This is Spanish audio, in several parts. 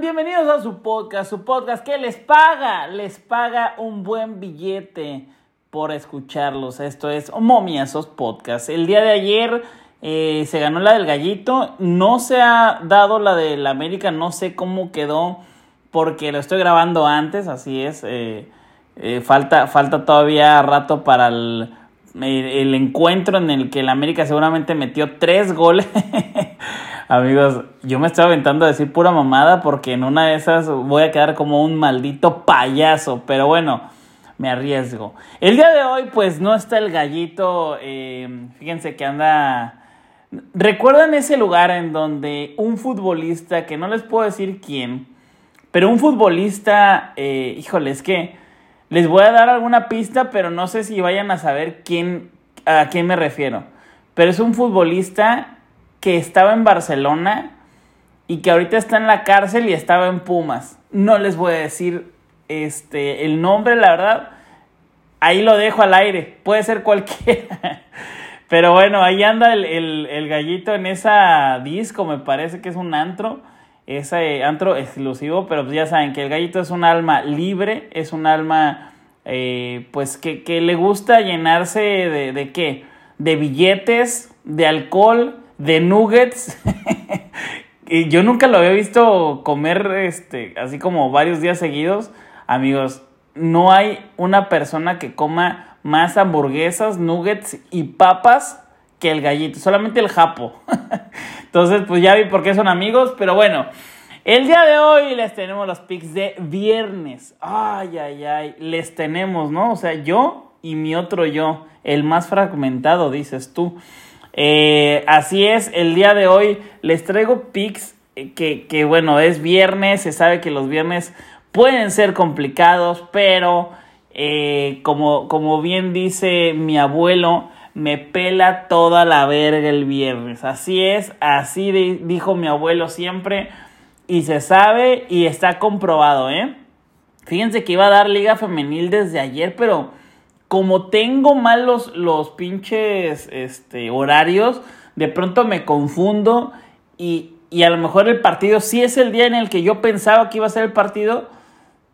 Bienvenidos a su podcast, su podcast que les paga, les paga un buen billete por escucharlos. Esto es Momiazos Podcast. El día de ayer eh, se ganó la del gallito, no se ha dado la del América, no sé cómo quedó porque lo estoy grabando antes, así es. Eh, eh, falta, falta todavía rato para el, el encuentro en el que el América seguramente metió tres goles. Amigos, yo me estoy aventando a decir pura mamada porque en una de esas voy a quedar como un maldito payaso, pero bueno, me arriesgo. El día de hoy pues no está el gallito, eh, fíjense que anda... ¿Recuerdan ese lugar en donde un futbolista, que no les puedo decir quién, pero un futbolista, eh, híjole, que les voy a dar alguna pista, pero no sé si vayan a saber quién, a quién me refiero. Pero es un futbolista que estaba en Barcelona y que ahorita está en la cárcel y estaba en Pumas. No les voy a decir este, el nombre, la verdad. Ahí lo dejo al aire. Puede ser cualquiera. Pero bueno, ahí anda el, gallito en esa disco, me parece que es un antro. Ese antro exclusivo, pero pues ya saben que el gallito es un alma libre, es un alma eh, pues que, le gusta llenarse de, de qué? De billetes, de alcohol, de nuggets. y yo nunca lo había visto comer este, así como varios días seguidos. Amigos, no hay una persona que coma más hamburguesas, nuggets y papas que el gallito, solamente el japo. Entonces, pues ya vi por qué son amigos, pero bueno. El día de hoy les tenemos los pics de viernes. Ay, ay, ay. Les tenemos, ¿no? O sea, yo y mi otro yo. El más fragmentado, dices tú. Eh, así es, el día de hoy les traigo pics eh, que, que, bueno, es viernes, se sabe que los viernes pueden ser complicados, pero eh, como, como bien dice mi abuelo, me pela toda la verga el viernes. Así es, así dijo mi abuelo siempre y se sabe y está comprobado, ¿eh? Fíjense que iba a dar liga femenil desde ayer, pero como tengo mal los, pinches este, horarios, de pronto me confundo y, a lo mejor el partido sí es el día en el que yo pensaba que iba a ser el partido,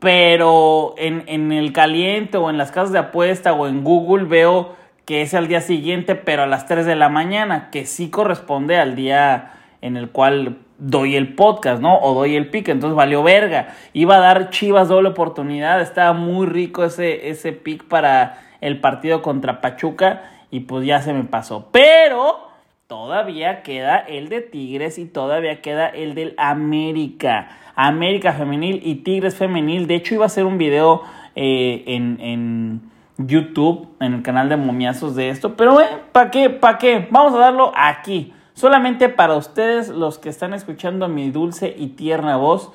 pero en, en el caliente o en las casas de apuesta o en Google veo que es al día siguiente, pero a las 3 de la mañana, que sí corresponde al día en el cual doy el podcast, ¿no? O doy el pick, entonces valió verga. Iba a dar Chivas doble oportunidad, estaba muy rico ese, ese pick para el partido contra Pachuca y pues ya se me pasó. Pero todavía queda el de Tigres y todavía queda el del América. América femenil y Tigres femenil. De hecho iba a hacer un video eh, en, en, YouTube, en el canal de momiazos de esto. Pero, eh, ¿para qué? ¿Para qué? Vamos a darlo aquí Solamente para ustedes, los que están escuchando mi dulce y tierna voz,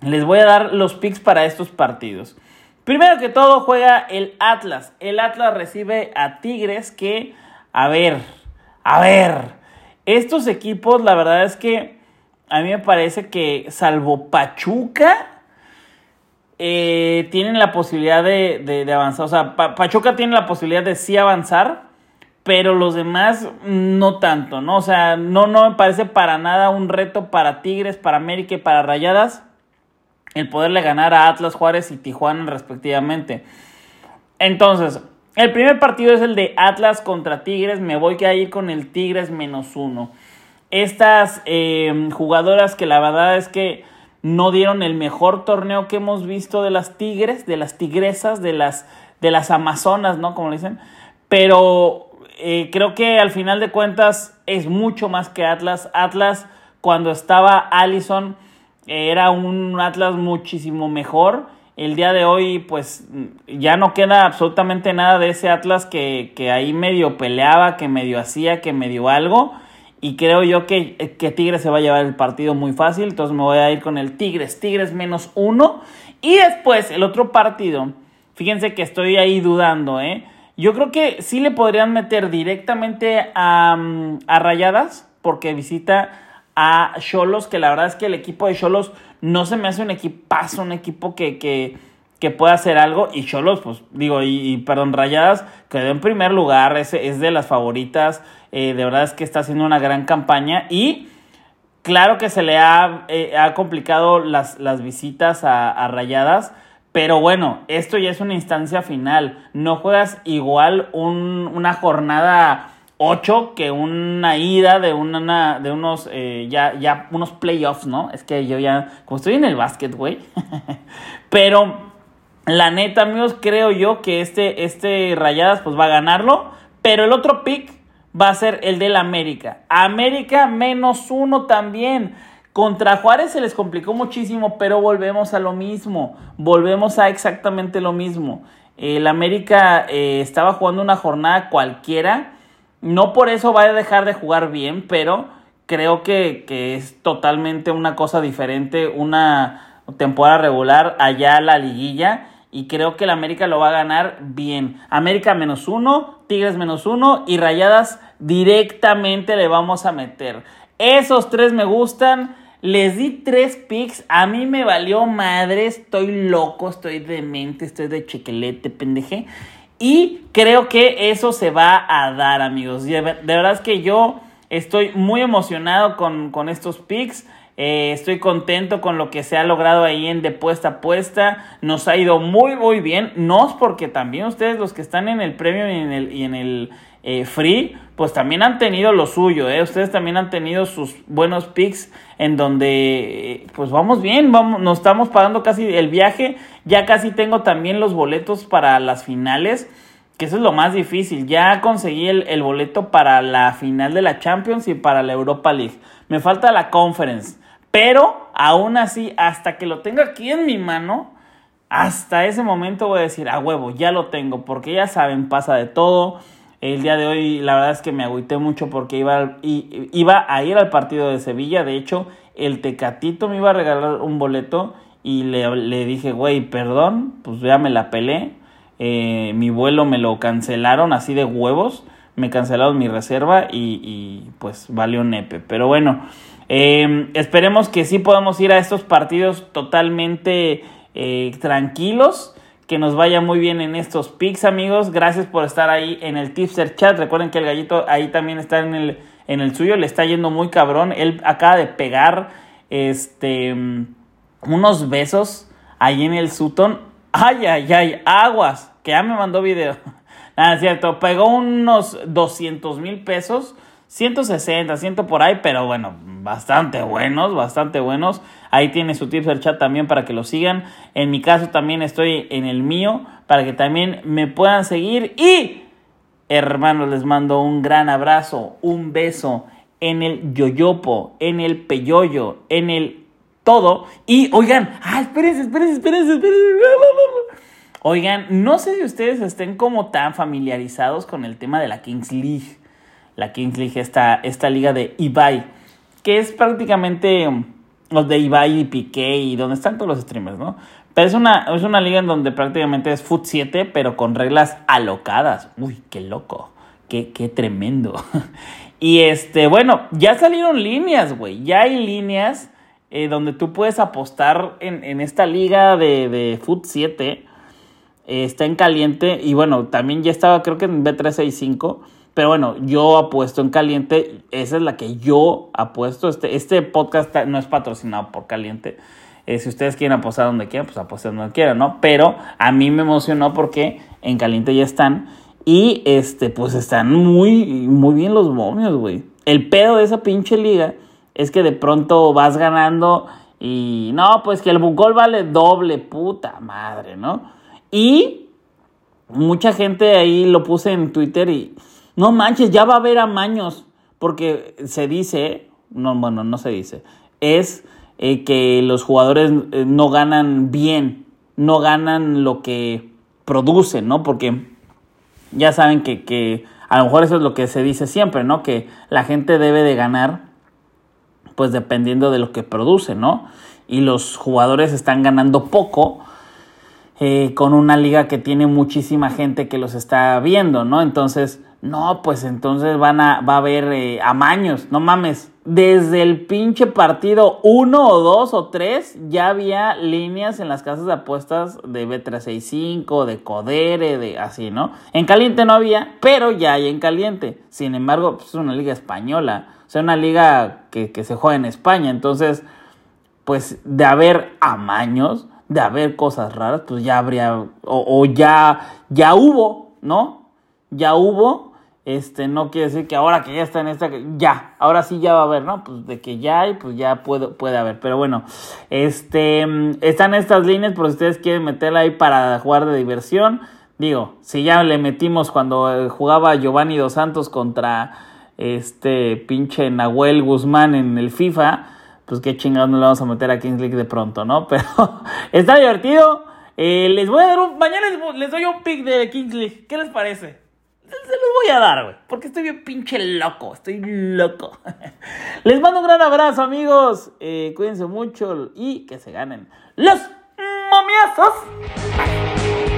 les voy a dar los picks para estos partidos. Primero que todo juega el Atlas. El Atlas recibe a Tigres que, a ver, a ver, estos equipos la verdad es que a mí me parece que salvo Pachuca, eh, tienen la posibilidad de, avanzar. O sea, Pachuca tiene la posibilidad de sí avanzar pero los demás no tanto, ¿no? O sea, no, no me parece para nada un reto para Tigres, para América y para Rayadas el poderle ganar a Atlas, Juárez y Tijuana respectivamente. Entonces, el primer partido es el de Atlas contra Tigres, me voy a ir con el Tigres menos uno. Estas eh, jugadoras que la verdad es que no dieron el mejor torneo que hemos visto de las Tigres, de las Tigresas, de las, de las Amazonas, ¿no? Como le dicen. Pero eh, creo que al final de cuentas es mucho más que Atlas. Atlas, cuando estaba Allison, era un Atlas muchísimo mejor. El día de hoy, pues ya no queda absolutamente nada de ese Atlas que, ahí medio peleaba, que medio hacía, que medio algo. Y creo yo que, que Tigres se va a llevar el partido muy fácil. Entonces me voy a ir con el Tigres. Tigres menos uno. Y después el otro partido. Fíjense que estoy ahí dudando, ¿eh? Yo creo que sí le podrían meter directamente a, mm, a Rayadas, porque visita a Cholos, que la verdad es que el equipo de Cholos no se me hace un equipazo, un equipo que, que, que pueda hacer algo. Y Cholos, pues digo, y, perdón, Rayadas quedó en primer lugar, es, es de las favoritas. Eh, de verdad es que está haciendo una gran campaña. Y Claro que se le ha, eh, ha complicado las, las visitas a, Rayadas, pero bueno, esto ya es una instancia final. No juegas igual una jornada 8 que una ida de una de unos eh, ya ya unos playoffs, ¿no? Es que yo ya como estoy en el básquet, güey. pero la neta, amigos, creo yo que este este Rayadas pues va a ganarlo, pero el otro pick va a ser el del América. América menos uno también. Contra Juárez se les complicó muchísimo, pero volvemos a lo mismo. Volvemos a exactamente lo mismo. El América eh, estaba jugando una jornada cualquiera. No por eso va a dejar de jugar bien, pero creo que, que es totalmente una cosa diferente. Una temporada regular allá la liguilla y creo que el América lo va a ganar bien. América menos uno, Tigres menos uno y Rayadas directamente le vamos a meter. Esos tres me gustan. Les di tres picks. A mí me valió madre. Estoy loco, estoy demente, estoy de chequelete, pendeje. Y creo que eso se va a dar, amigos. De verdad es que yo estoy muy emocionado con, con estos picks. Eh, estoy contento con lo que se ha logrado ahí en de puesta a puesta. Nos ha ido muy, muy bien. No es porque también ustedes, los que están en el premio y en el, y en el eh, free, pues también han tenido lo suyo. ¿eh? Ustedes también han tenido sus buenos picks en donde, pues vamos bien. Vamos, nos estamos pagando casi el viaje. Ya casi tengo también los boletos para las finales. Que eso es lo más difícil. Ya conseguí el, el boleto para la final de la Champions y para la Europa League. Me falta la Conference. Pero aún así, hasta que lo tenga aquí en mi mano, hasta ese momento voy a decir, a huevo, ya lo tengo, porque ya saben, pasa de todo. El día de hoy, la verdad es que me agüité mucho porque iba, iba a ir al partido de Sevilla. De hecho, el Tecatito me iba a regalar un boleto y le, dije, güey, perdón, pues ya me la pelé. Eh, mi vuelo me lo cancelaron así de huevos. Me cancelaron mi reserva y, pues valió nepe. Pero bueno. Eh, esperemos que sí podamos ir a estos partidos totalmente eh, tranquilos. Que nos vaya muy bien en estos picks, amigos. Gracias por estar ahí en el Tipster Chat. Recuerden que el gallito ahí también está en el, en el suyo. Le está yendo muy cabrón. Él acaba de pegar este, unos besos ahí en el Sutton. Ay, ay, ay, aguas. Que ya me mandó video. Nada, es cierto. Pegó unos 200 mil pesos 160, 100 por ahí, pero bueno, bastante buenos, bastante buenos. Ahí tiene su tips del chat también para que lo sigan. En mi caso también estoy en el mío para que también me puedan seguir. Y, hermanos, les mando un gran abrazo, un beso en el yoyopo, en el peyoyo, en el todo. Y, oigan, ah, espérense, espérense, espérense, espérense. Oigan, no sé si ustedes estén como tan familiarizados con el tema de la Kings League la Kings League, esta, esta liga de Ibai, que es prácticamente um, los de Ibai y Piqué y donde están todos los streamers, ¿no? Pero es una, es una liga en donde prácticamente es Foot 7, pero con reglas alocadas. Uy, qué loco, qué, qué tremendo. y este, bueno, ya salieron líneas, güey, ya hay líneas eh, donde tú puedes apostar en, en esta liga de, de Foot 7. está en caliente y bueno, también ya estaba creo que en B365 pero bueno, yo apuesto en caliente. Esa es la que yo apuesto. Este, este podcast no es patrocinado por caliente. Eh, si ustedes quieren apostar donde quieran, pues apuesten donde quieran, ¿no? Pero a mí me emocionó porque en caliente ya están. Y este, pues están muy, muy bien los momios, güey. El pedo de esa pinche liga es que de pronto vas ganando y no, pues que el gol vale doble, puta madre, ¿no? Y mucha gente ahí lo puse en Twitter y no manches, ya va a haber amaños, porque se dice, no, bueno, no se dice, es eh, que los jugadores eh, no ganan bien, no ganan lo que producen, ¿no? Porque ya saben que, que a lo mejor eso es lo que se dice siempre, ¿no? Que la gente debe de ganar, pues dependiendo de lo que produce, ¿no? Y los jugadores están ganando poco. Eh, con una liga que tiene muchísima gente que los está viendo, ¿no? Entonces, No, pues entonces van a, va a haber eh, amaños, no mames. Desde el pinche partido 1 o 2 o 3 ya había líneas en las casas de apuestas de B365, de Codere, de así, ¿no? En caliente no había, pero ya hay en caliente. Sin embargo, pues, es una liga española, o sea, una liga que, que se juega en España. Entonces, pues de haber amaños, de haber cosas raras, pues ya habría, o, o ya, ya hubo, ¿no? Ya hubo este, no quiere decir que ahora que ya está en esta, ya, ahora sí ya va a haber, ¿no? Pues de que ya hay, pues ya puede, puede haber. Pero bueno, este, están estas líneas por si ustedes quieren meterla ahí para jugar de diversión. Digo, si ya le metimos cuando eh, jugaba Giovanni Dos Santos contra este pinche Nahuel Guzmán en el FIFA, pues qué chingados no le vamos a meter a Kings League de pronto, ¿no? Pero está divertido. Eh, les voy a dar un, mañana les, les doy un pick de Kings League. ¿Qué les parece? Se los voy a dar, güey. Porque estoy bien pinche loco. Estoy loco. Les mando un gran abrazo, amigos. Eh, cuídense mucho y que se ganen los momiazos.